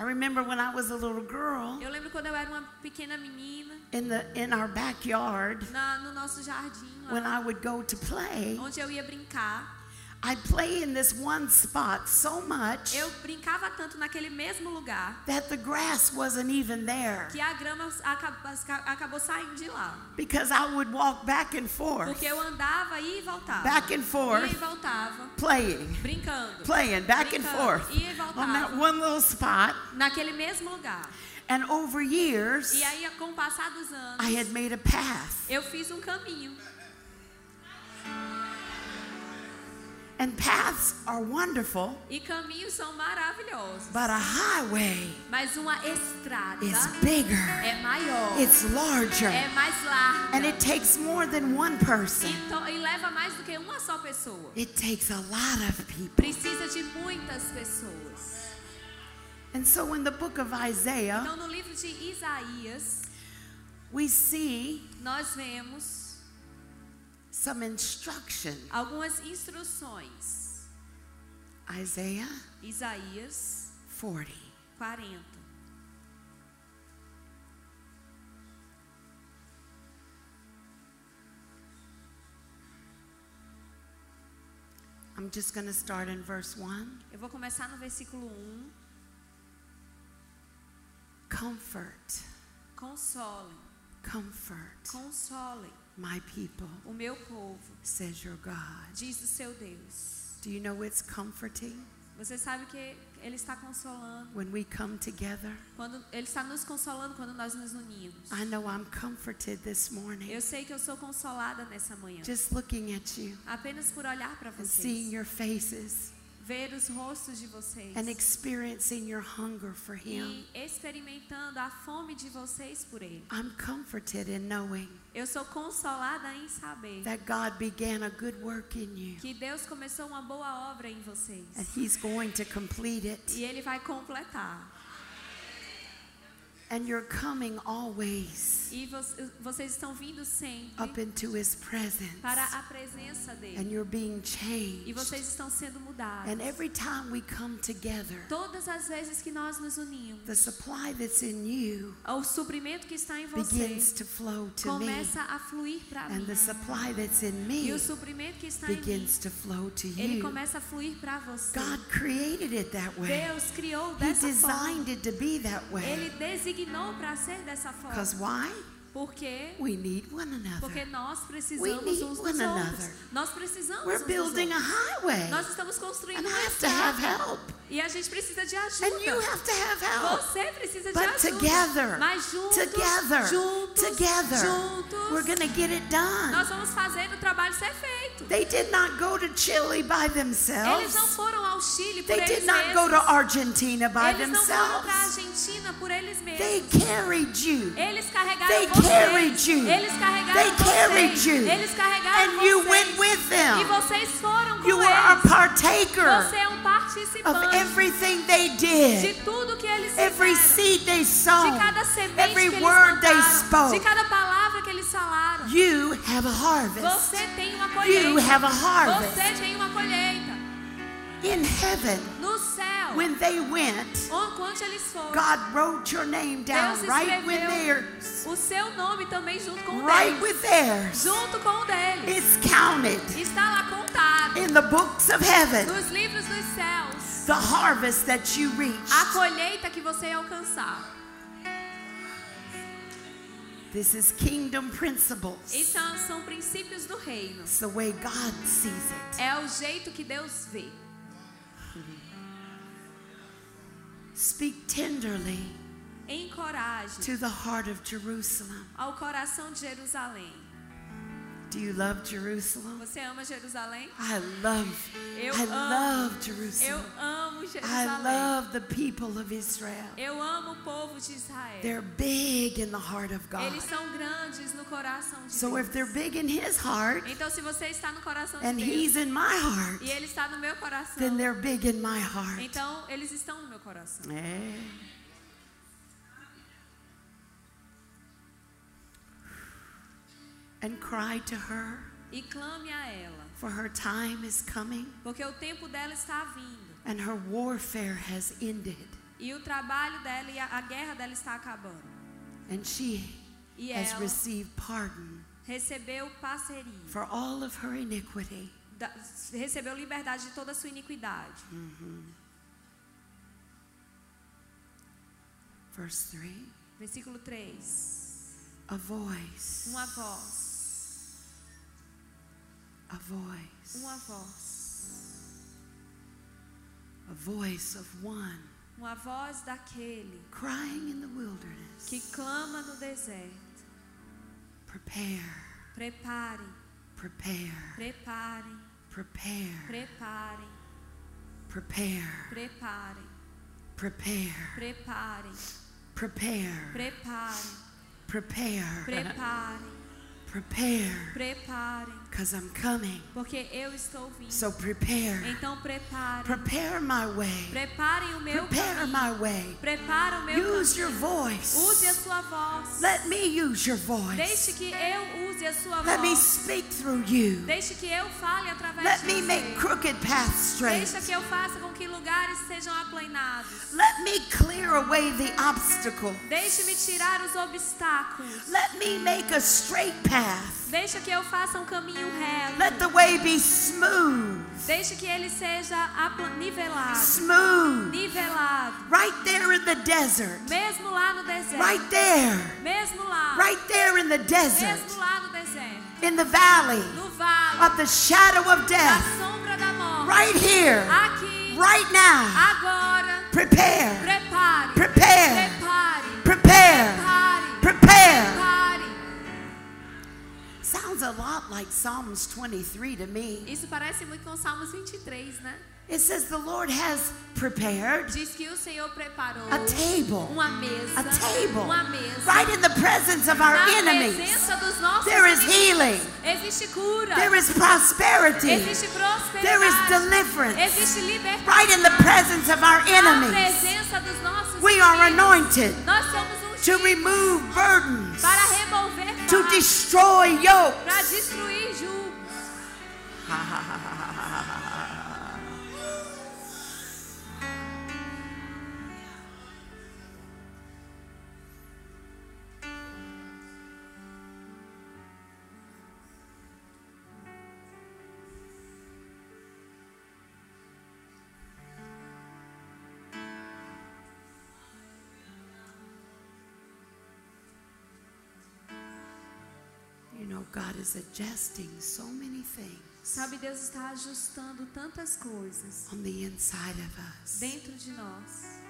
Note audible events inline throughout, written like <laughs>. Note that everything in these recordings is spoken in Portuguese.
I remember when I was a little girl Eu lembro quando eu era uma pequena menina, in the in our backyard na, no nosso jardim, lá, when I would go to play. onde eu ia brincar. I'd play in this one spot so much Eu brincava tanto naquele mesmo lugar that the grass wasn't even there que a grama acabou, acabou saindo de lá. because I would walk back and forth, Porque eu andava e voltava. back and Ia e forth, voltava, playing, brincando. playing back and Brincando, forth ia e on that voltava. one little spot. Naquele mesmo lugar. And over years, E aí, com o passar dos anos, I had made a path. eu fiz um caminho. And paths are wonderful, E caminhos são maravilhosos. but a highway Mas uma estrada is bigger, é maior, it's larger, é mais larga. and it takes more than one person. Então, e leva mais do que uma só pessoa. It takes a lot of people. Precisa de muitas pessoas. And so in the book of Isaiah, Então, no livro de Isaías, we see nós vemos some instruction. algumas instruções. Isaiah Isaías 40. 40. I'm just going to start in verse 1. Eu vou começar no versículo 1. Comfort, Consolem, comfort consolem my people, o meu povo, says your God. diz o seu Deus. Do you know it's comforting Você sabe que Ele está consolando. when we come together? Quando Ele está nos consolando quando nós nos unimos. I know I'm comforted this morning Eu sei que eu sou consolada nessa manhã. just looking at you Apenas por olhar para and seeing vocês. your faces Ver os rostos de vocês. and experiencing your hunger for Him. E experimentando a fome de vocês por Ele. I'm comforted in knowing Eu sou consolada em saber that God began a good work in you que Deus começou uma boa obra em vocês. and He's going to complete it. E Ele vai completar. And you're coming always E vo- vocês estão vindo sempre up into His presence para a presença dele. and you're being E changed. vocês estão sendo mudados. And every time we come together, Todas as vezes que nós nos unimos, the supply that's in you o suprimento que está em begins vocês to flow to me, começa a fluir para mim. and the supply that's in E me o suprimento que está em mim, begins to flow to ele you. começa a fluir para você. God created it that way. Deus criou He dessa forma. designed it to be that Ele way. Designou para ser dessa forma. Because why? Porque We need one porque another. nós We need uns dos one outros. another. Nós precisamos We're building a highway, Nós estamos construindo and I have to have help, E a gente precisa de and you have to have help. Você precisa de But ajuda. together, Mas juntos, together, juntos, together, juntos, we're going to get it done. nós vamos fazer o trabalho ser feito. They did not go to Chile by Eles themselves. não foram ao Chile por They eles did not mesmos. go to Argentina by eles não foram para a themselves. Por eles They carried you. Eles carregaram They vocês. carried you. Eles carregaram They carried vocês. you. Eles carregaram And you went with E them. vocês foram com You were a partaker Você é um of everything they de did, tudo que eles every fizeram. seed they De cada semente every que eles word they spoke. de cada palavra que eles falaram. You have a harvest. Você tem uma You have a harvest. Você tem uma colheita. In heaven, No céu, when they went, foram, God wrote your name down Deus right with theirs. o seu nome também junto com Right deles. with theirs. Junto com o deles. It's counted Está lá contado in the books of heaven. nos livros dos céus. The harvest that you reached. A colheita que você alcançar. This is kingdom principles. São princípios do reino. It's the way God sees it. É o jeito que Deus vê. Speak tenderly Encoraje to the heart of Jerusalem. ao coração de Jerusalém. Do you love Jerusalem? Você ama Jerusalém? I love, Eu I amo. love Eu Jerusalem. amo I Jerusalém. love the people of Israel. Eu amo o povo de Israel. They're big in the heart of God. Eles são grandes no coração de So Deus. if they're big in His heart Então, se você está no coração de and Deus He's in my heart, e Ele está no meu coração, then they're big in my heart. então eles estão no meu coração. Eh. And cry to her, E clame a ela, for her time is coming porque o tempo dela está vindo and her warfare has ended. E o trabalho dela e a, a guerra dela está acabando. And she E has received pardon recebeu parceria. for all of her iniquity. da- recebeu liberdade de toda a sua iniquidade. Verse 3 Versículo 3. A voice, Uma voz. A voice, Uma voz. a voice of one Uma voz daquele crying in the wilderness. que clama no deserto. Prepare, Prepare, prepare, prepare, prepare, prepare, prepare, prepare, prepare, prepare, prepare, prepare, prepare, prepare, prepare, because I'm coming. porque eu estou vindo. So prepare, Então prepare, prepare my way, preparem o meu prepare caminho. my way. Prepara o meu Use your caminho. Use a voice. sua voz. Let me use your voice. Deixe que eu use a sua Let me voz. speak through you. Deixe que eu fale através Let de me você. make crooked paths straight. Deixa que eu faça com que lugares sejam aplainados. Let me clear away the obstacle. Deixe-me tirar os obstáculos. Let me make a straight path. Deixa que eu faça um caminho reto. Let the way be smooth. Deixe que ele seja nivelado. Smooth. Nivelado. Right there in the desert. Mesmo lá no deserto. Right there. Mesmo lá. Right there in the desert. Mesmo lá no deserto. In the valley No vale. of the shadow of Da death. sombra da morte. Right here. Aqui. Right now. Agora. Prepare. Prepare. Prepare. Prepare. Prepare. Prepare. Sounds a lot like Psalms 23 to me. Isso parece muito com Salmos 23, né? It says the Lord has prepared Diz que o Senhor preparou a table. uma mesa. A table. Uma mesa. Right in the presence of our enemies. dos There is healing. Existe cura. There is prosperity. Existe prosperidade. There is deliverance. Existe libertação. Right in the presence of our Na enemies. presença dos nossos We are anointed Nós somos to remove burdens, para remover to fardos, destroy yokes. para destruir julgos. <laughs> is adjusting so many things Sabe, Deus está ajustando tantas coisas on the inside of us. dentro de nós.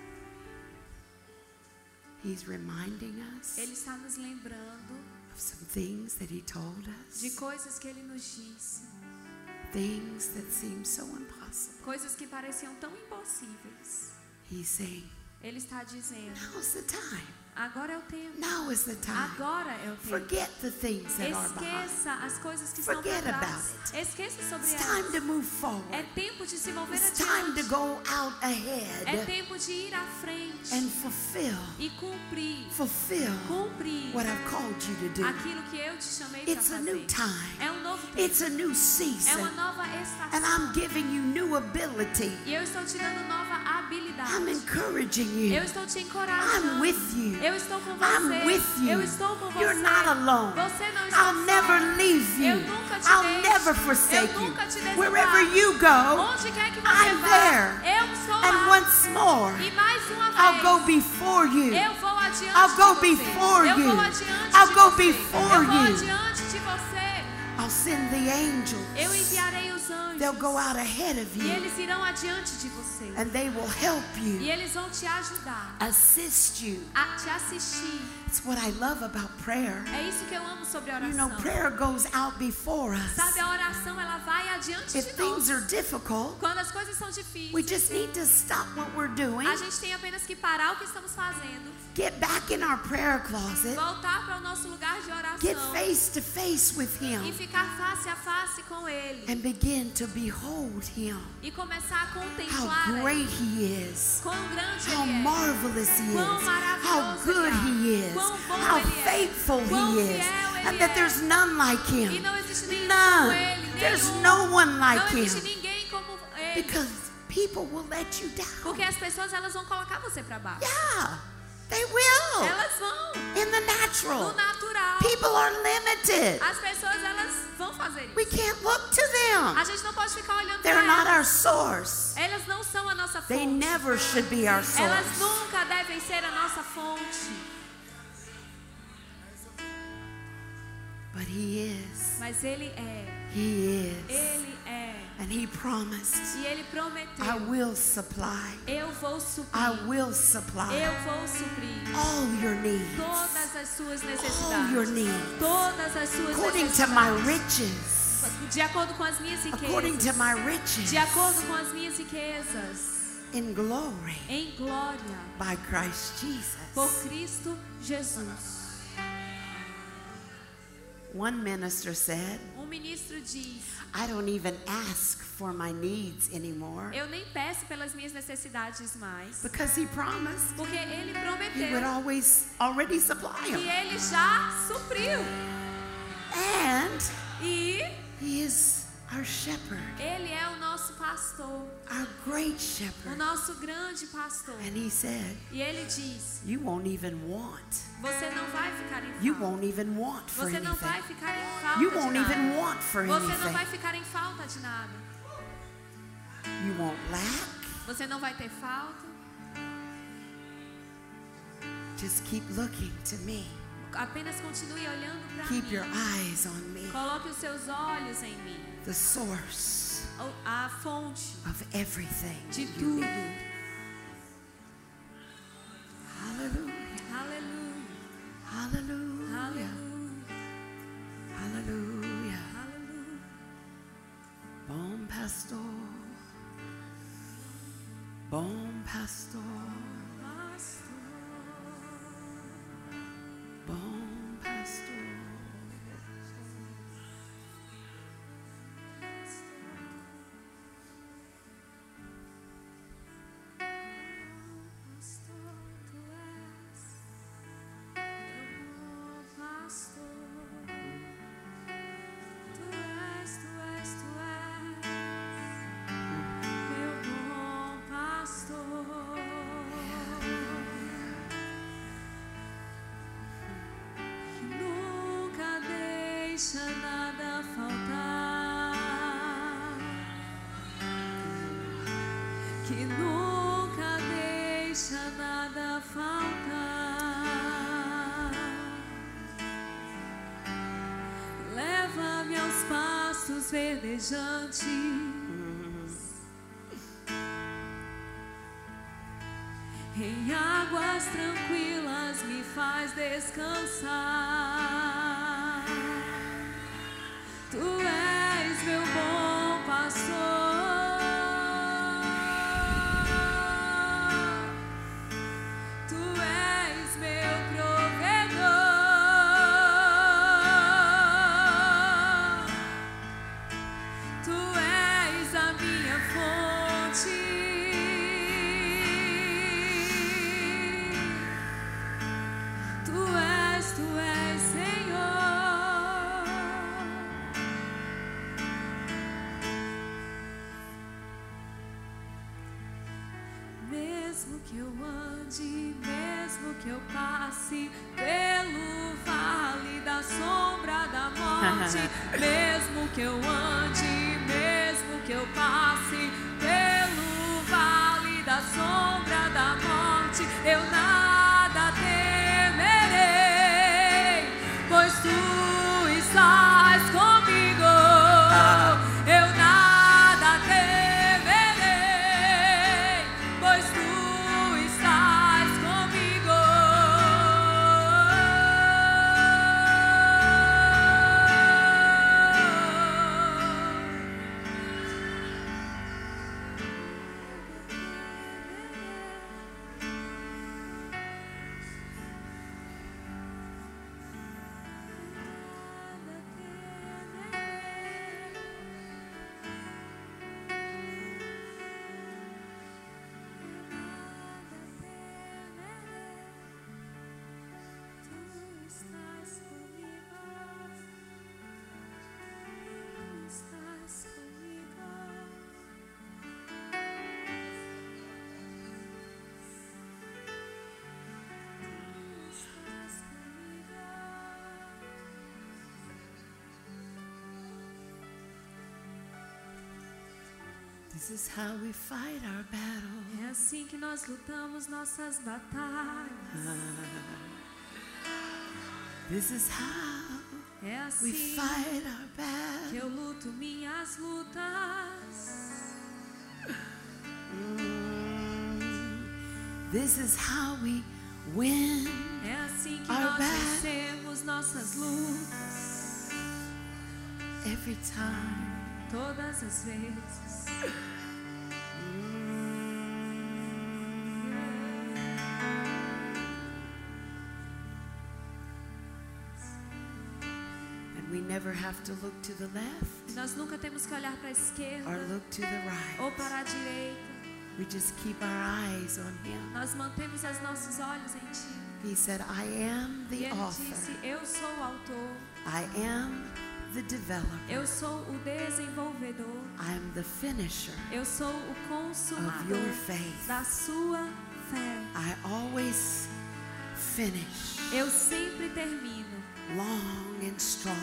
He's reminding us Ele está nos lembrando of some things that He told de us, coisas que Ele nos disse, things that seem so impossible. coisas que pareciam tão impossíveis. He's saying, Ele está dizendo: Now's the time. Agora é o tempo. Now is the time. Agora é o tempo. Forget the things that are. Esqueça as coisas que estão por Forget trás. about Esqueça sobre It's elas. time to move forward. É tempo de se mover It's time to go out ahead É tempo de ir à frente and fulfill, e cumprir, fulfill cumprir what I've called you to do. aquilo que eu te chamei para It's a new fazer. time. É um novo tempo. It's a new É uma season. nova And I'm estação. giving you new ability. E eu estou te dando nova habilidade. I'm encouraging Eu you. estou te encorajando. I'm with you. Eu estou com você. I'm with you. Eu estou com você. You're not alone. Você não está I'll só. never leave you. Eu nunca te I'll deixo. never Eu forsake you. nunca te desamparo. Wherever you go, Onde quer que você I'm vá, there. eu estou and lá. once more, E mais uma vez, I'll go before you. eu vou adiante I'll go de você. before eu you. vou adiante I'll de go você. before eu vou you. adiante de você. I'll send the angels. Eu enviarei os anjos. They'll go out ahead of E you eles irão adiante de você. and they will help E you, eles vão te ajudar assist you. a te assistir. It's what I love about prayer. É isso que eu amo sobre a You know, oração. prayer goes out before us. Sabe, a oração ela vai adiante If de things nós. are difficult, Quando as coisas são we difíceis, just need to stop what we're doing, a gente tem apenas que parar o que estamos fazendo, get back in our prayer closet, voltar para o nosso lugar de get oração face to face with e Him, ficar face a face com Ele and begin to behold Him. e começar a How great He is. How marvelous He is. How good He is. How faithful He is. And that there's none like Him. None. There's no one like Him. ninguém como Ele. Because People will let you down. Porque as pessoas elas vão colocar você para baixo. Yeah, they will. Elas vão In the no natural. natural. People are limited. As pessoas elas fazer We isso. can't look to them. A gente não pode ficar olhando They're not para our elas. source. Elas não são a nossa They fonte. never should be our Elas source. nunca devem ser a nossa fonte. But He is. Mas ele é. He is. Ele é. And He promised, E ele I prometeu. will supply. Eu vou I suprir. will supply Eu vou suprir all your needs. todas as suas All your necessidades. needs. Todas as suas According to my necessidades. riches. De acordo com as minhas According to riquezas. my riches. De acordo com as minhas riquezas. In glory Em glória. by Christ Por Jesus. Cristo Jesus. One minister said, Um ministro diz: I don't even ask for my needs anymore Eu nem peço pelas minhas necessidades mais. because he promised Porque ele he would prometeu. always already supply E them. ele já supriu. And E he is our shepherd, ele é o nosso pastor. our great O shepherd. nosso grande pastor. And he said, E ele diz: You won't even want. Você não vai ficar em You falta. won't even want for Você não vai ficar em falta You de won't nada. even want for Você não anything. vai ficar em falta de nada. You won't lack. Você não vai ter falta. Just keep looking to me. Apenas continue olhando para Keep mim. your eyes on me. Coloque os seus olhos em mim. the source of everything. Deixa nada faltar. Que nunca deixa nada faltar. Leva-me aos pastos verdejantes. Em águas tranquilas me faz descansar. Eu nada É assim que nós lutamos nossas batalhas. This is how É we assim fight our que battle. eu luto minhas lutas. Mm. This is how we win. É assim que Our nós battle. vencemos nossas lutas. Every time. Todas as vezes. We never have to look to the left E nós nunca temos que olhar para a esquerda or look to the ou right. para a direita. We just keep our eyes on Him. Nós mantemos os nossos olhos em Ti. He said, I am E the Ele disse: author, Eu sou o autor, I am the developer, eu sou o desenvolvedor, I am the finisher eu sou o of consumador your faith. da sua fé. I always finish Eu sempre termino, long and strong,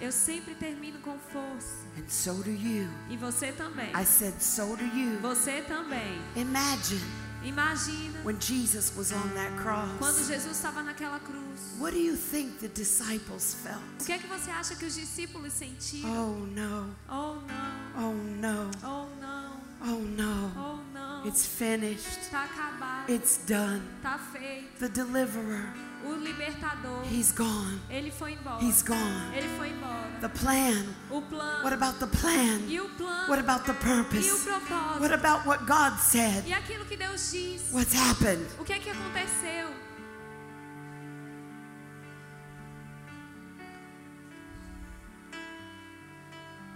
eu sempre termino com força. and so do you. E você também. I said, so do you. Você também. Imagine Imagina when Jesus was on that quando cross. Jesus estava naquela cruz. What do you think the disciples O felt? que é que você acha que os discípulos sentiram? Oh no, Oh não, oh no, oh não, oh no. oh não. It's finished, Está acabado, it's done. está feito. The deliverer, O libertador, he's gone, ele foi embora. he's gone. Ele foi embora. The plan, O plano. what about the plan? E o plano. What about the E o purpose? propósito. What about what God said? E aquilo que Deus diz. What's happened? O que é que aconteceu?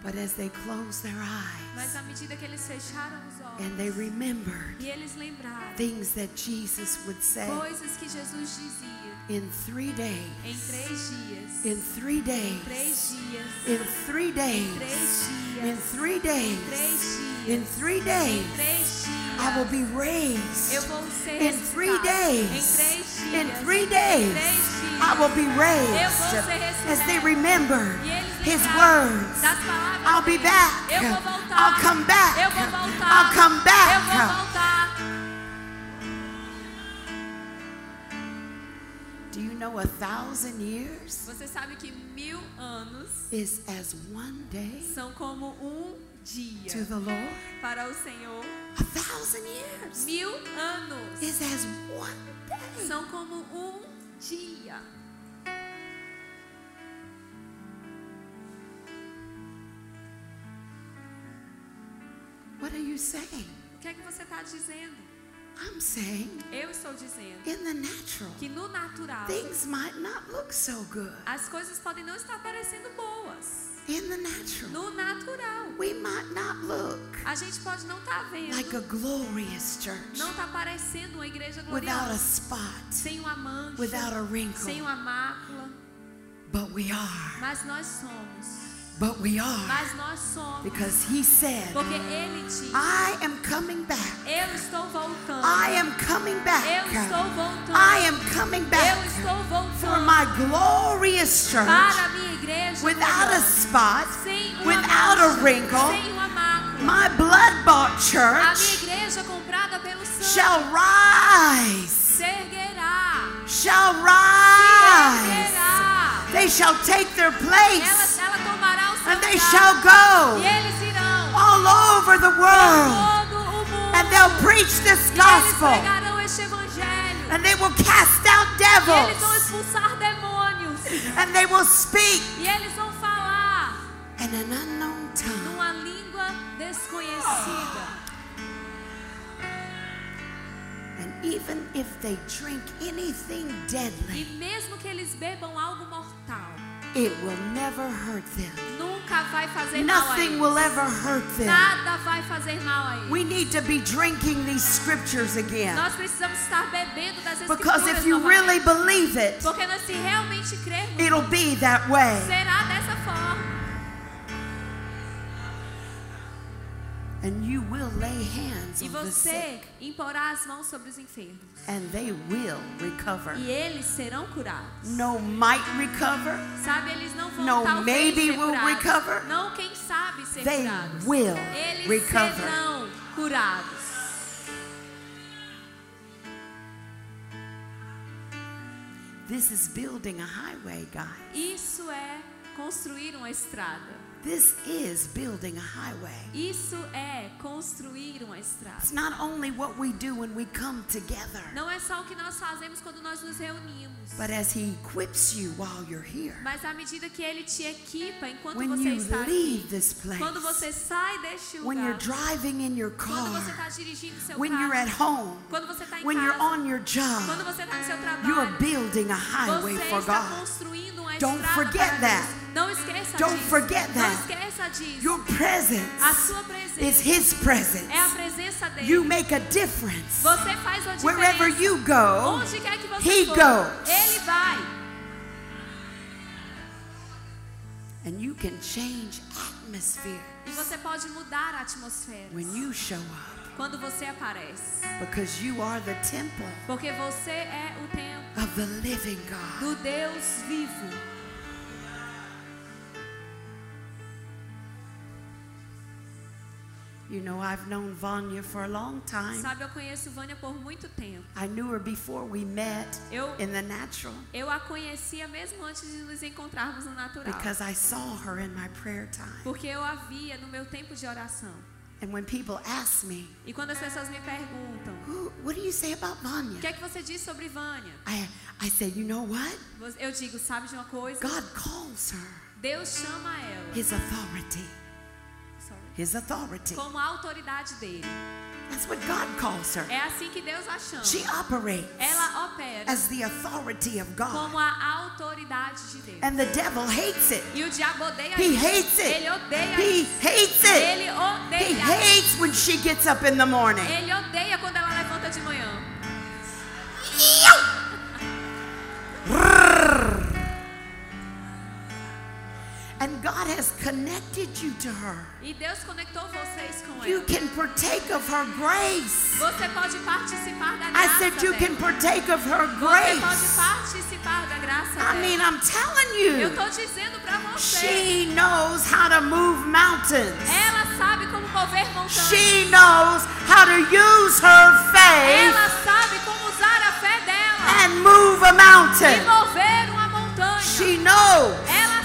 But as they closed their eyes olhos, and they remembered things that Jesus would say Jesus dizia, in three days, dias, in three days, dias, in three days, dias, in three days, in three days, I will be raised in three days, in three days, I will be raised as they remembered. His words. I'll be back. Eu vou voltar. I'll come back. Eu vou voltar. I'll come Eu vou back. voltar. Do you know a thousand years Você sabe que mil anos is as one day são como um dia to the Lord? para o Senhor. A thousand years Mil anos is as one day. são como um dia. What are you saying? O que é que você está dizendo? I'm saying Eu estou dizendo in the natural, que no natural things might not look so good. as coisas podem não estar parecendo boas. In the natural, No natural. we might not look A gente pode não estar vendo. like a glorious church Não está parecendo uma igreja without a gloriosa. spot, Sem uma mancha. without a wrinkle, Sem uma mácula. but we are. Mas nós somos. But we are. Mas nós somos. Because he said, Porque ele disse: I am coming back. Eu estou voltando. I am coming Eu back. estou voltando. I am coming Eu back estou voltando. for my glorious church para minha igreja without a spot, sem uma without a wrinkle. sem uma mácula. My blood bought A minha church igreja comprada pelo sangue shall rise, se erguerá. shall Se rise. erguerá. They shall take their place ela tomará o seu and they shall go all over the world. And they'll preach this gospel. And they will cast out devils. And they will speak in an unknown tongue. And even if they drink anything deadly, e mesmo que eles bebam algo mortal, it will never hurt them. nunca vai fazer mal Nothing will ever hurt them. Nada vai fazer mal a eles. We need to be drinking these scriptures again. Nós precisamos estar bebendo das Because if you novamente. really believe it, Porque nós se realmente crermos, it'll be that way. será dessa forma. And you will lay hands E você sick, imporá as mãos sobre os enfermos. and they will recover. E eles serão curados. No might recover, Sabe, eles não vão No, talvez maybe will curados. recover. Não, quem sabe ser They curados. will eles recover. serão curados. this is building a highway, guys. Isso é construir uma estrada. This is building a highway. Isso é construir uma estrada. It's not only what we do when we come together, Não é só o que nós fazemos quando nós nos reunimos. but as He equips you while you're here. Mas à medida que Ele te equipa enquanto When você you está leave aqui. this place, Quando você sai deste when you're driving in your car. Quando você está dirigindo seu when carro. you're at home, Quando você está em when you're on your job, Quando você está no seu trabalho. you're building a highway Você for está God. construindo uma Don't estrada forget para that. Deus. Não esqueça Don't disso. forget that. Your A presence sua presença is His presence. é a presença dele. You make a difference. Você faz a diferença. Wherever you go, Onde quer que você He goes. Ele vai. and you can change atmosphere E você pode mudar a atmosfera when you show up quando você aparece. because you are the temple Porque você é o templo of the living God. do Deus vivo. You know, I've known Vanya for a long time. Sabe, eu conheço Vânia por muito tempo. I knew her before we met Eu, in the natural eu a conhecia mesmo antes de nos encontrarmos no natural. because I saw her in my prayer time. Porque eu a via no meu tempo de oração. And when people ask me, E quando as pessoas me perguntam, Who, what do you say about o Vanya? que é que você diz sobre Vânia? I, I say, you know what? Eu digo, sabe de uma coisa? God calls her Deus chama ela his authority. His authority. como a autoridade dele. That's what God calls her. É assim que Deus a chama. She operates Ela opera as the authority of God. como a autoridade de Deus. And the devil hates it. E o diabo odeia He isso. hates it. Ele odeia He isso. hates it. Ele He odeia. hates when she gets up in the morning. Ele odeia quando ela levanta de manhã. And God has connected you to her. E Deus conectou vocês com You ela. can partake of her grace. Você pode participar da I graça said you dela. can partake of her Você pode grace. participar da graça I mean, dela. I'm telling Eu you, tô dizendo pra você. she knows how to move mountains. Ela sabe como mover montanhas. She knows how to use her faith Ela sabe como usar a fé dela and move a e mountain. mover uma montanha. She knows Ela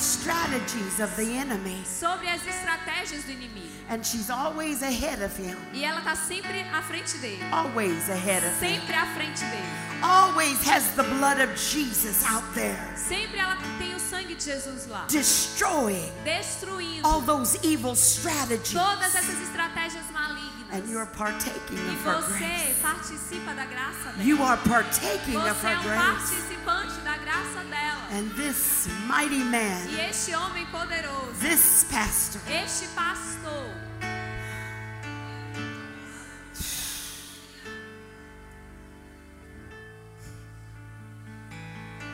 strategies of the enemy. sobre as estratégias do inimigo. And she's always ahead of him. E ela tá sempre à frente dele. Always ahead of him. Sempre à frente dele. Always has the blood of Jesus out there. Sempre ela tem o sangue de Jesus lá. Destroying Destruindo all those evil strategies. todas essas estratégias malignas. And you're partaking E of her você grace. participa da graça dela. You are partaking of Você her é um grace. participante da graça dela. And this mighty man, E este homem poderoso, this pastor, este pastor,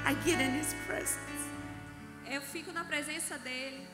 I get in his presence. Eu fico na presença dele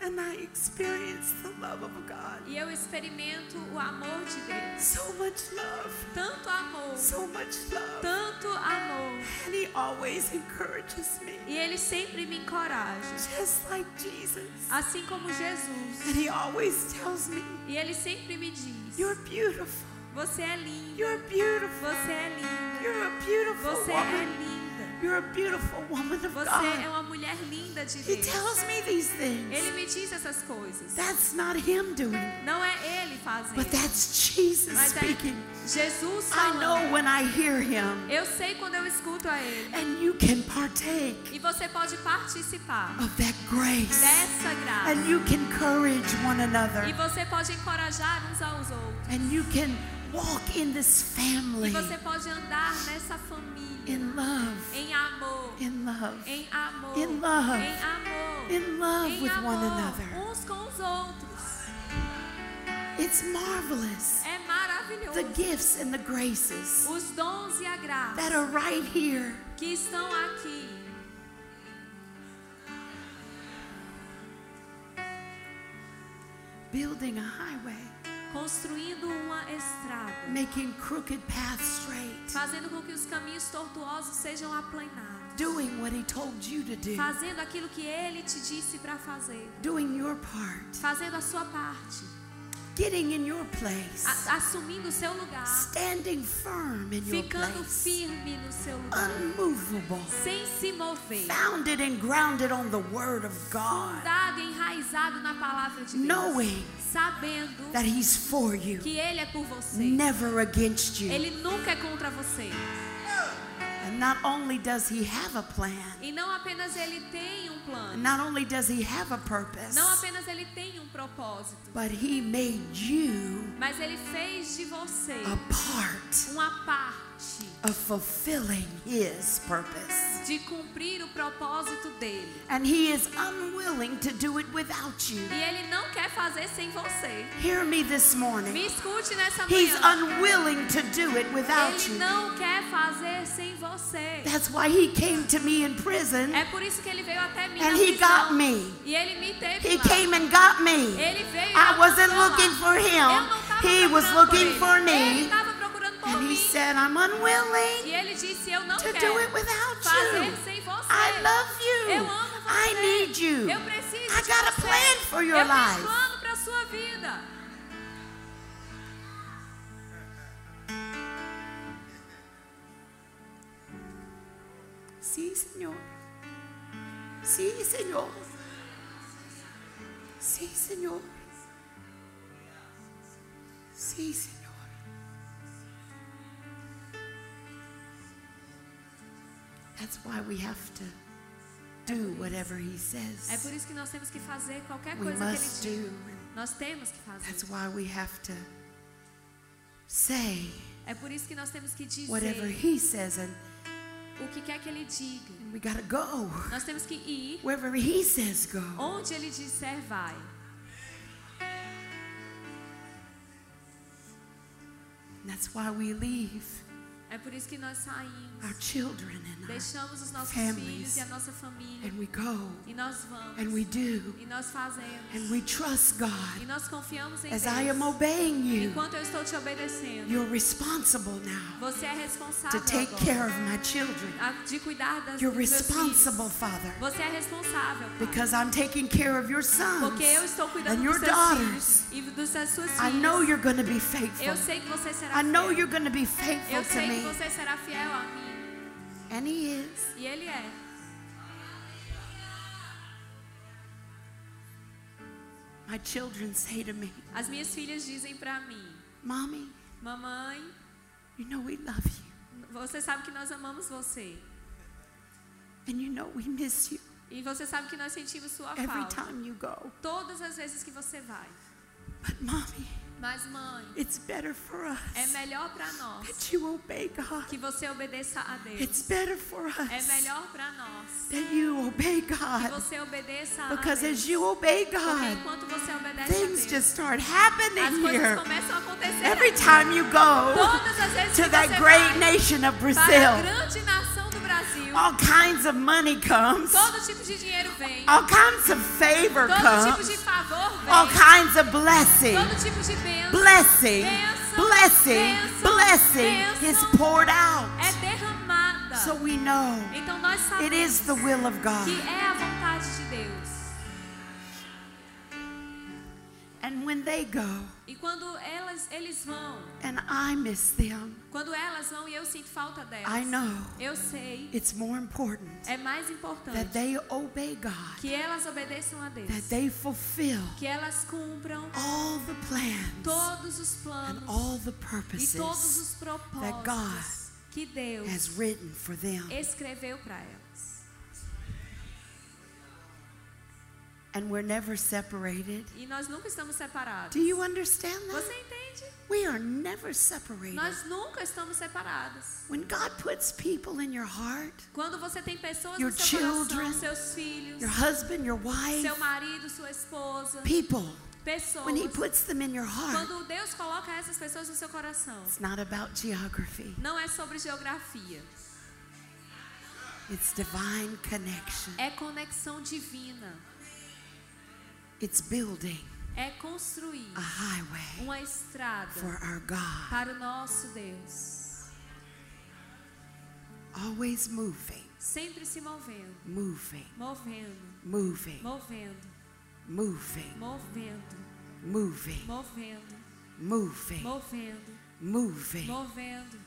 and I experience the love of God. e eu experimento o amor de Deus. So much love, Tanto amor, so much love. tanto amor. And he always encourages me, E ele sempre me encoraja, just like Jesus. assim como Jesus. And he always tells me, E ele sempre me diz: You're beautiful. Você é lindo, You're beautiful. você é linda, You're a beautiful você é woman. linda, You're a beautiful woman of você é uma mulher linda de He Deus. tells me these things. Ele me diz essas coisas. That's not him doing, Não é ele fazendo, but that's Jesus mas é speaking. Jesus I falando. know when I hear him. Eu sei quando eu escuto a ele. And you can partake E você pode participar of that grace. dessa graça. And you can encourage one E another. você pode encorajar uns aos outros. And you can walk in this E family você pode andar nessa família in love, em amor, in love, em amor, In love. em amor, in love em with amor, one another. uns com os outros. It's marvelous. É maravilhoso. The gifts and the graces Os dons e a graça that are right here. que estão aqui. building a highway, construindo uma estrada, making crooked paths straight, fazendo com que os caminhos tortuosos sejam aplanados, doing what He told you to do, fazendo aquilo que Ele te disse para fazer, doing your part, fazendo a sua parte, getting in your place, a- assumindo o seu lugar, standing firm in your ficando place, firme no seu lugar, unmovable, sem se mover, founded and grounded on the Word of God, fundado e enraizado na palavra de Deus, knowing sabendo that He's for you, que Ele é por você. never against you. Ele nunca é contra você. And not only does He have a plan, E não apenas Ele tem um and plano, not only does He have a purpose, não apenas Ele tem um propósito, but He made you mas Ele fez de você a part uma parte of fulfilling His purpose. de cumprir o propósito dele. And He is unwilling to do it without you. E Ele não quer fazer sem você. Hear me this Me morning. escute nessa He's unwilling to do it without Ele you. não quer fazer sem você. That's why He came to me in prison É por isso que ele veio até mim na and He got me. E ele me teve He lá. came and got me. Ele veio I me wasn't looking lá. for Eu Him. não tava He was looking for me. Said, I'm unwilling E ele disse, eu não to quero do it without fazer you. sem você. I love you. Eu amo você. I need you. Eu preciso I got a plan for your eu life. um plano para sua vida. Sí, Señor. Sí, Señor. Sí, Señor. Sí, Señor. That's why we have to do whatever He É says. por isso que nós temos que fazer qualquer We coisa que must ele do. Nós temos que That's why we have to say É por isso que nós temos que dizer whatever He says, and o que quer que ele diga. we gotta go Nós temos que ir wherever He says go. onde ele disser vai. And that's why we leave É por isso que nós saímos. our children and our, Deixamos os nossos families. filhos e a nossa família. and we go E nós vamos. and we do E nós fazemos. and we trust E God. nós confiamos em As Deus. I am obeying you, Enquanto eu estou te obedecendo, you're responsible now você é responsável to take agora care of my children. de cuidar das, You're dos responsible, filhos. Father, Você é responsável, Pai. because I'm taking care of your sons. Porque eu estou cuidando and dos your seus daughters. filhos e dos I know you're going to be faithful. Eu sei que você será I know fiel. you're going to be faithful Eu to sei que você será fiel a mim. And He is. E Ele é. My children say to me, As minhas filhas dizem pra mim, Mommy, mamãe, you know we love you. você sabe que nós amamos você. And you know we miss you E você sabe que nós sentimos sua every falta. time you go. Todas as vezes que você vai. But, Mommy, Mas mãe, it's better for us é melhor pra nós that you obey God. que você obedeça a Deus. It's better for É us melhor pra nós that you obey que God. você obedeça a Because Deus. as you obey Porque God, enquanto você obedece a things Deus, just start as happening coisas here. começam a acontecer. Every aqui. time you go Todas as vezes to que that você great vai nation of para a Brazil, grande nação Brasil, all kinds of money comes, todo tipo de dinheiro vem. all kinds of favor Todo tipo comes, de favor vem. all kinds of blessing. Todo tipo de bênção Blessing, Bênção, blessing, bênção, blessing bênção. is poured out. é derramada. So we know Então nós sabemos is the will of God. que é a vontade And when they go E quando elas, eles vão, and I miss them, quando elas vão e eu sinto falta delas, I know eu sei, it's more important é mais that importante they obey God, que elas obedeçam a Deus, that they fulfill que elas cumpram all the plans todos os and planos all the e todos purposes os propósitos que Deus has written for them. escreveu para elas. And we're never separated. E nós nunca estamos separados. Do you understand Você that? entende? We are never separated. Nós nunca estamos separados. When God puts people in your heart, Quando você tem pessoas Your no seu children, coração, seus filhos, your husband, your wife, seu marido, sua esposa, people, pessoas. when He puts them in your heart, Quando Deus coloca essas pessoas no seu coração, it's not about geography, não é sobre geografia, it's divine connection, é conexão divina, it's building, é construir a highway uma estrada for our God. para o nosso Deus, Always moving, sempre se movendo, moving, movendo, moving, movendo, moving, movendo, moving, movendo, moving, movendo, moving, movendo,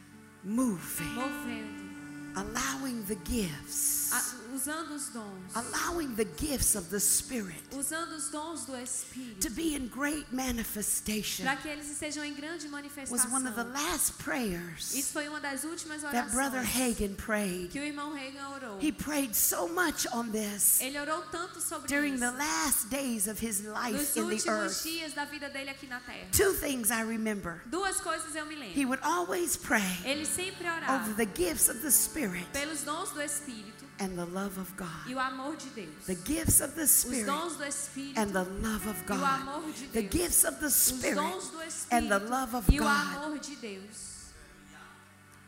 moving, movendo, allowing the gifts, usando os dons, allowing the gifts of the Spirit usando os dons do Espírito, to be in great manifestation. para que eles estejam em grande Was one of the last prayers Isso foi uma das últimas that Brother orações Hagen prayed. que o irmão Reagan orou. He prayed so much on this Ele orou tanto sobre during the last days of his life nos in the últimos earth. dias da vida dele aqui na terra. Two things I remember. Duas coisas eu me He would always pray Ele sempre over the gifts of the Spirit pelos dons do Espírito and the love of e God. o amor de Deus. The gifts of the Os Spirit dons do Espírito and the love of e o God. amor de The gifts of the Os Spirit dons do and the love of e o God. amor de Deus.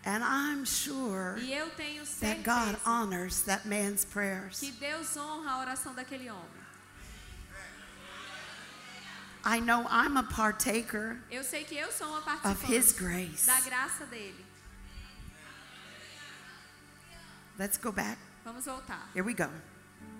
And I'm sure E eu tenho that God honors that man's prayers. que Deus honra a oração daquele homem. I know I'm a partaker Eu sei que eu sou uma of His grace. da graça dele. Let's go back. Vamos voltar. Here we go.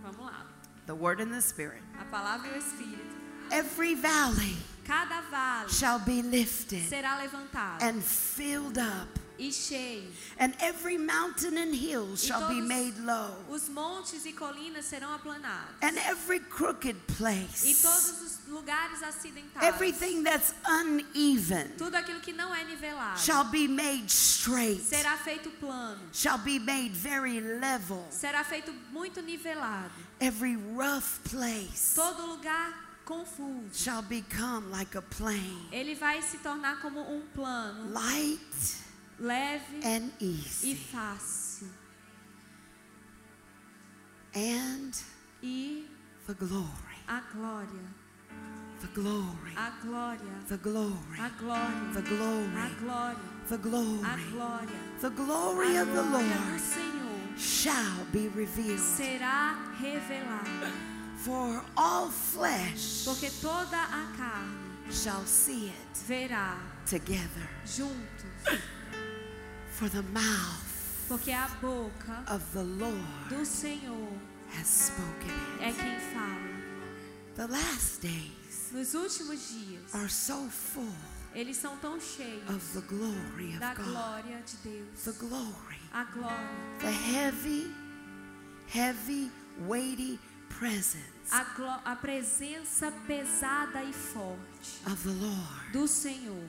Vamos lá. The Word and the Spirit. A palavra e o Espírito. Every valley Cada vale shall be lifted será levantado and filled up, e cheio. and every mountain and hill shall be made low, Os montes e colinas serão aplanados. and every crooked E place, todos os lugares acidentados. everything that's uneven, Tudo aquilo que não é nivelado shall be made straight, será feito plano. shall be made very level. Será feito muito nivelado. Every rough place Todo lugar confuso. shall become like a plain, Ele vai se tornar como um plano light leve and e easy. fácil. And E the glory, a glória, the glory, a glória, the glory, a glória, the a glory, glória, the a glory, glória. the glory of the Lord shall be revealed. será revelada, For all flesh porque toda a carne shall see it verá together. juntos, For the mouth porque a boca of the Lord do Senhor has spoken it. é quem fala. The last days Nos últimos dias, are so full eles são tão cheios of the glory da of God. glória de Deus. The glory, A glória, the heavy, heavy, weighty presence a, a presença pesada e forte of the Lord. do Senhor,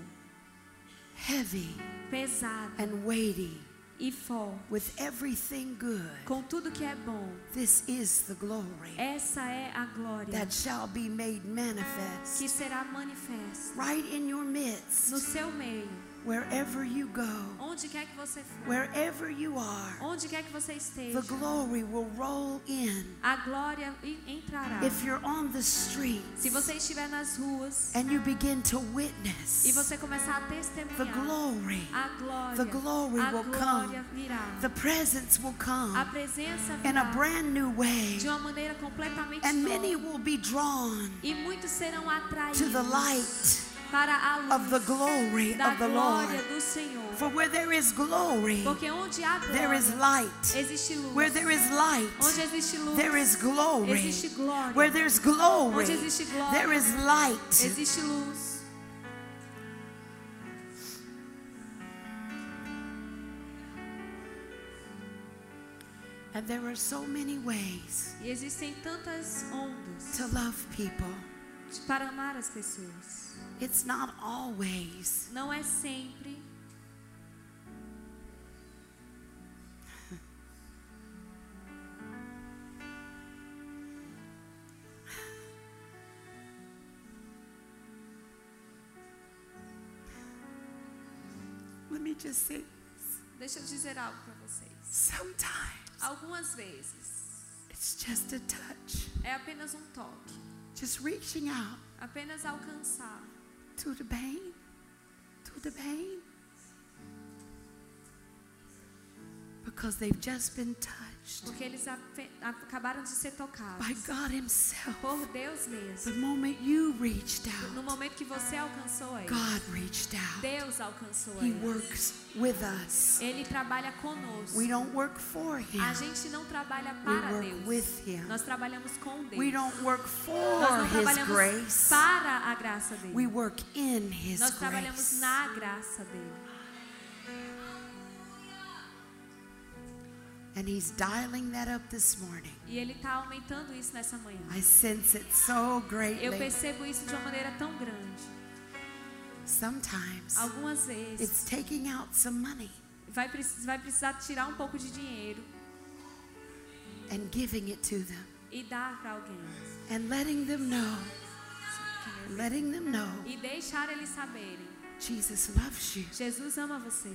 Heavy pesada and weighty e forte, with everything good. com tudo que é bom. This is the glory Essa é a glória that shall be made que manifest será manifesta right in your no midst, seu meio, wherever you go, onde quer que você for, wherever you are. onde quer que você esteja. The glory will roll in. A glória entrará. If you're on the street Se você estiver nas ruas and you begin to witness, e você começar a testemunhar, the glory, a glória, the glory a will glória virá. the presence will come. A come presença in a brand new way, de uma maneira completamente and many will be drawn E muitos serão atraídos to the light para a luz of the glory of the Lord. do For where there is glory, onde há there is light. luz. Where there is light, Onde luz, there is glory. Where there's glory, Onde glória, there is light. luz. And there are so many ways E existem tantas ondas to love people. para amar as pessoas. It's not always. Não é sempre. Let me just say, Deixa eu dizer algo para vocês. sometimes Algumas vezes it's just a touch, é apenas um toque, just reaching out. Apenas alcançar. To the pain, to because they've just been touched Porque eles acabaram de ser tocados by God Himself. por Deus mesmo. The moment you reached No out, momento que você alcançou ele, God reached out. Deus alcançou He ele. works with us. Ele trabalha conosco. We don't work for Him. A gente não trabalha We para work Deus. with Him. Nós trabalhamos com Deus. We don't work Nós for não His trabalhamos grace. para a graça dele. We work in His Nós trabalhamos grace. na graça dele. And He's dialing that up this morning. E ele está aumentando isso nessa manhã. I sense it so Eu greatly. percebo isso de uma maneira tão grande. Sometimes Algumas vezes it's taking out some money vai, vai precisar tirar um pouco de dinheiro and giving it to them e dar para alguém. and letting them know, letting them know E deixar eles saberem. Jesus loves you. Jesus ama você.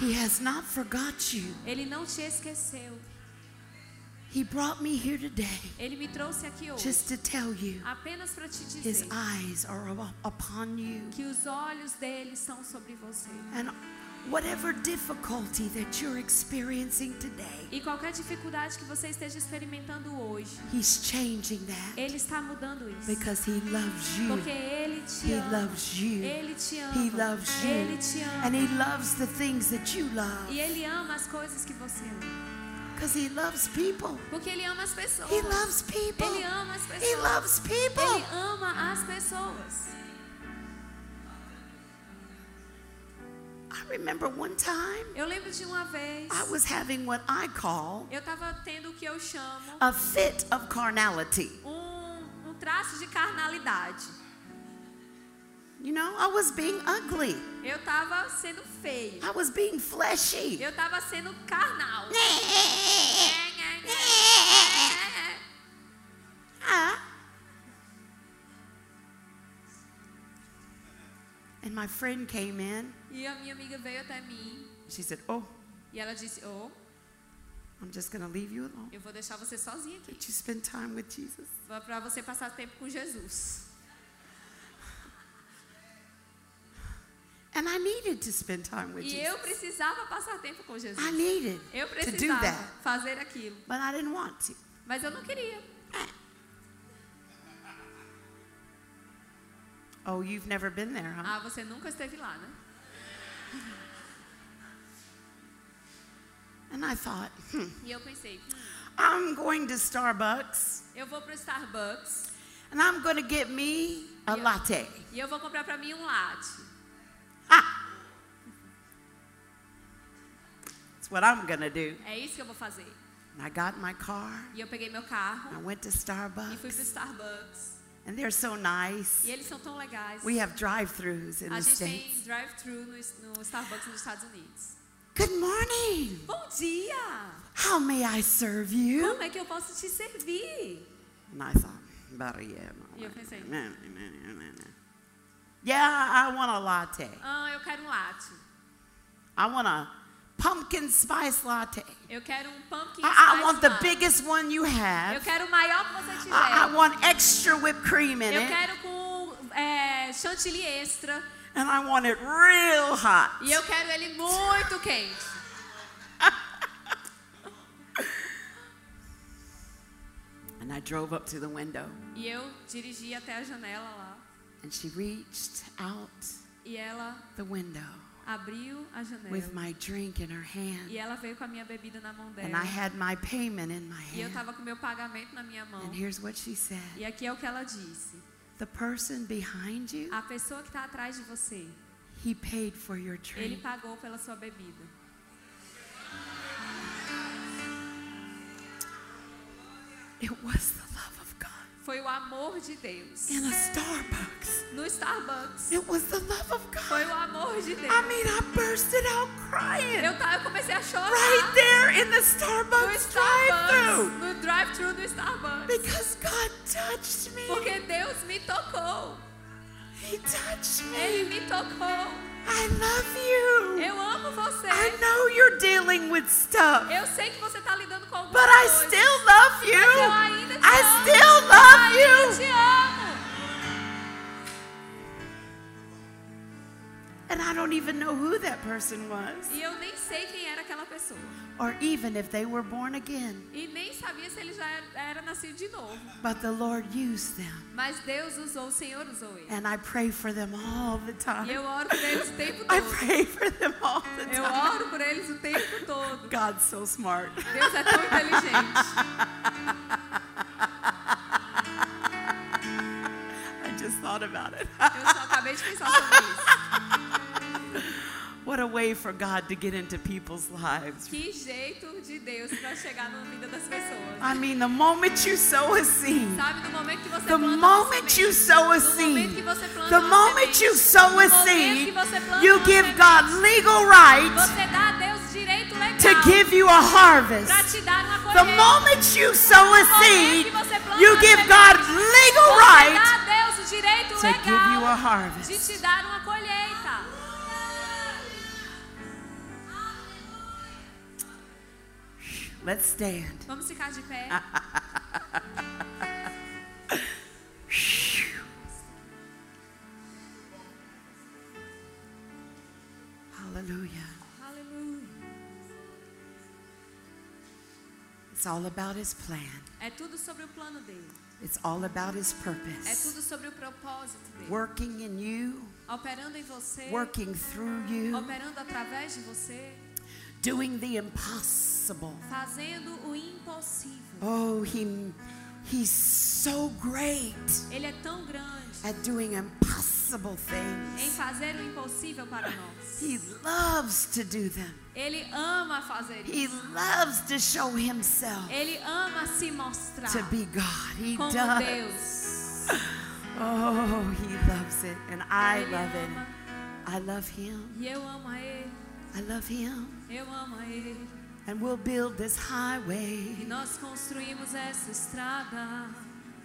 He has not forgot you. Ele não te esqueceu. He brought me here today Ele me trouxe aqui hoje just to tell you apenas para te his dizer eyes are up- upon you. que os olhos dele são sobre você. And whatever difficulty that you're experiencing today, E qualquer dificuldade que você esteja experimentando hoje, he's changing that ele está mudando isso. because he loves you. Porque ele te He ama. loves you. Ele te ama. He loves Ele you. te And ama. he loves the things that you love E ele ama as coisas que você ama. because he loves people. Porque ele ama as pessoas. He loves people. Ele ama as He pessoas. loves people. Ele ama as pessoas. I remember one time Eu lembro de uma vez, I was having what I call eu estava tendo o que eu chamo a fit of carnality. um, um traço de carnalidade. You know, I was being ugly. Eu estava sendo feio. I was being fleshy. Eu estava sendo carnal. <laughs> Ah. And my friend came in. E a minha amiga veio até mim She said, Oh, e ela disse: Oh, I'm just going to leave you alone. eu vou deixar você sozinha aqui. You spend time with Jesus. Para você passar tempo com Jesus. And I needed to spend time with E eu Jesus. precisava passar tempo com Jesus. I needed Eu to do precisava that. fazer aquilo. But I didn't want to. Mas eu não queria. Oh, you've never been there, huh? Ah, você nunca esteve lá, né? And I thought, hmm, E eu pensei, hum, I'm going to Starbucks eu vou pro Starbucks and I'm going to get me a latte. e eu vou comprar pra mim um latte. Ah! That's what I'm going to do. É isso que eu vou fazer. And I got my car. E eu peguei meu carro I went to e fui pro Starbucks. And they're so nice. E eles são tão legais. We have drive-throughs in A the gente tem States. drive-thru no, no Starbucks nos Estados Unidos. Good morning. Bom dia! How may I serve you? Como é que eu posso te servir? And I thought, "But yeah, no, E eu pensei. no, no, no, no, no." Yeah, I want a latte. Ah, eu quero um latte. I want a pumpkin spice latte. Eu quero um pumpkin I, I spice want the latte. biggest one you Eu have. quero o maior que você tiver. I, I want extra whipped cream in Eu it. quero com é, chantilly extra. And I want it real hot. E eu quero ele muito quente. <laughs> And I drove up to the window. E eu dirigi até a janela lá. And she reached out E ela the window abriu a janela. with my drink in her hand. E ela veio com a minha bebida na mão dela. And I had my payment in my E eu hand. tava com meu pagamento na minha mão. And here's what she said E aqui é o que ela disse. The person behind you, A pessoa que está atrás de você, he paid for your ele drink. pagou pela sua bebida. It was Foi o amor de Deus. In a Starbucks. No Starbucks. It was the love of Foi God. o amor de Deus. I mean, I bursted out crying Eu, eu comecei a chorar. right there in the No Starbucks Starbucks. drive-thru No drive-thru do Starbucks. because God touched me. Porque Deus me tocou. He touched Ele me. me tocou. I love you. Eu amo você. I know you're dealing with stuff, Eu sei que você está lidando com alguma but I still love you. Mas eu ainda te I amo. still Eu love ainda you. te amo. And I don't even know who that person was, E eu nem sei quem era aquela pessoa. or even if they were born again. E nem sabia se ele já era, era nascido de novo. But the Lord used them. Mas Deus usou, o Senhor usou ele. And I pray for them all the E time. eu oro por eles o tempo I pray for them all the Eu time. oro por eles o tempo todo. God's so smart. Deus é tão inteligente. <laughs> I just thought about it. Eu só acabei de pensar sobre isso. <laughs> What a way for God to get into people's lives. Que jeito de Deus para chegar na vida das pessoas. I mean, the moment you sow a seed. Sabe, no momento que você the moment you sow a seed. The moment you sow a seed, you give God legal rights. To give you a harvest. The moment you sow a seed, you give God legal rights to give you a harvest. Let's stand. Vamos ficar de pé. Hallelujah. Aleluia. It's all about His plan. É tudo sobre o plano dele. It's all about His É purpose. tudo sobre o propósito dele. Working in you, Operando em você. working through you, Operando através de você. Doing the impossible. Fazendo o impossível. Oh, He, He's so great Ele é tão grande at doing impossible things. em fazer o impossível para nós. He loves to do them. Ele ama fazer isso. He loves to show Himself Ele ama se mostrar to be God. He como does. Deus. Oh, He loves it, and I Ele love it. I love Him. E eu amo a Ele. I love Him. Eu amo a Ele. And we'll build this E highway. nós construímos essa estrada.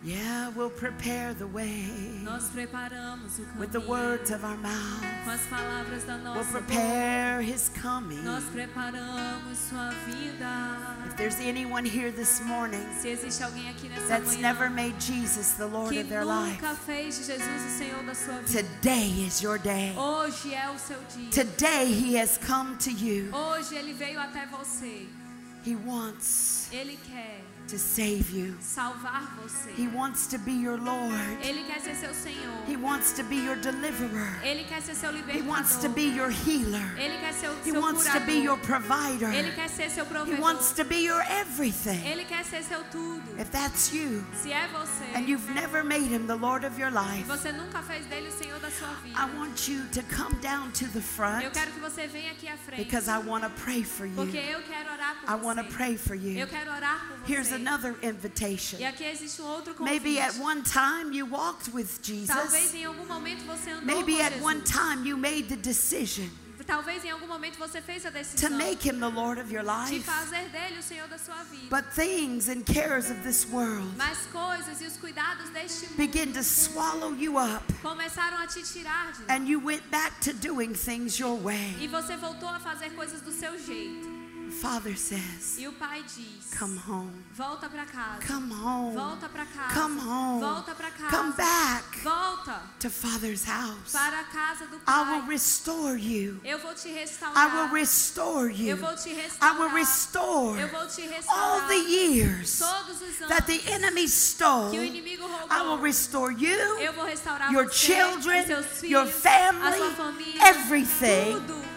Yeah, we'll prepare the way Nós preparamos o caminho. with the words of our Com mouth. as palavras da We'll nossa boca. prepare His coming. Nós preparamos sua vida. If there's anyone here this morning Se existe alguém aqui nessa that's manhã never made Jesus the Lord que of their life, nunca fez Jesus o Senhor da sua vida, today is your day. hoje é o seu dia. Today He has come to you. Hoje Ele veio até você. He wants Ele quer to save you. salvar você. He wants to be your Lord. Ele quer ser seu Senhor. He wants to be your deliverer. Ele quer ser seu He wants to be your healer. Ele quer ser He seu wants to be your provider. Ele quer ser seu He wants to be your everything. Ele quer ser seu tudo. If that's you Se é você and you've never made him the Lord of your life, você nunca fez dele o Senhor da sua vida, I want you to come down to the eu front quero que você venha aqui à frente. because I want to pray for Porque you. eu quero orar por I want to pray for you. Eu quero orar por você. Here's another invitation. E aqui existe um outro convite. Maybe at one time you walked with Talvez Jesus. em algum momento você andou Maybe com at Jesus. one time you made the decision Talvez em algum momento você fez a to decisão make him the Lord of your de life. fazer dele o Senhor da sua vida. But things and cares of this world Mas coisas e os cuidados deste mundo begin to swallow you up, começaram a te tirar de lá. and you went back to doing things your way. E você voltou a fazer coisas do seu jeito. Father says, E o pai diz: Come home. Volta pra casa. Come home. Volta pra casa. Come home. Volta pra casa. Come back Volta to Father's house. para a casa do I will restore you. Eu vou te I will restore Eu you. vou te I will restore Eu vou te all the years Todos os anos that the enemy stole. que o inimigo roubou. I will restore you, Eu vou restaurar your você, children, seus filhos, your a family, sua família, everything tudo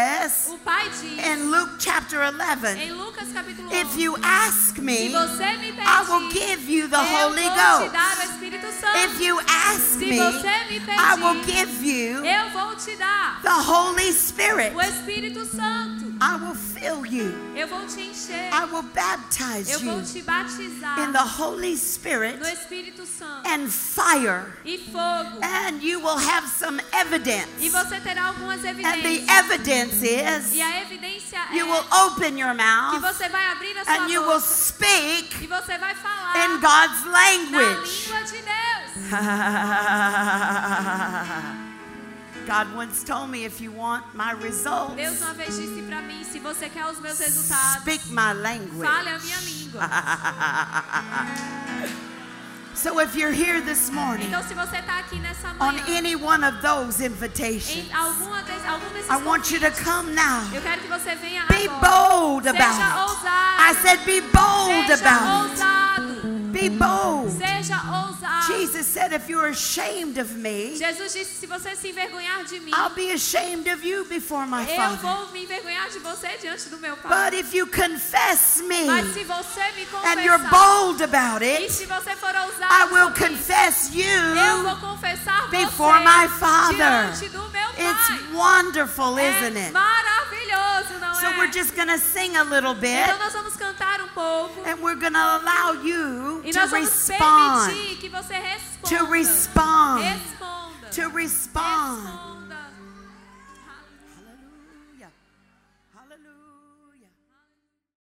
says diz, in Luke chapter 11, Lucas, 11, if you ask me, me pedir, I will give you the Holy Ghost. If you ask me, me pedir, I will give you the Holy Spirit. I will fill you. I will baptize eu you in the Holy Spirit and fire. And you will have some evidence. And the evidence evidence is E a evidência you é will open your que mouth você vai abrir a sua and you will boca speak e você vai falar in God's na language. língua de Deus. <laughs> God once told me if you want my results, Deus uma vez disse pra mim, se você quer os meus resultados, speak my language. fale a minha língua. <laughs> So if you're here this morning Então tá nessa on any one of those invitations, des, I want you to come now. eu quero que você venha Be agora. bold Seja about it. ousado. I said be bold Seja about it. Ousado. Be bold. Seja ousado. Jesus said if you're ashamed of me, Jesus disse: se você se envergonhar de mim, I'll be ashamed of you before my eu Father. vou me envergonhar de você diante do meu Pai. But if you confess me Mas se você me and you're bold about e it, se você for I will confess eu vou you. confessar before você my Father. diante do meu Pai. It's wonderful, isn't é it? maravilhoso, não So é? we're just going to sing a little bit Então nós vamos cantar um pouco and we're going to allow you e to respond. To respond. Responda. To respond. Responda.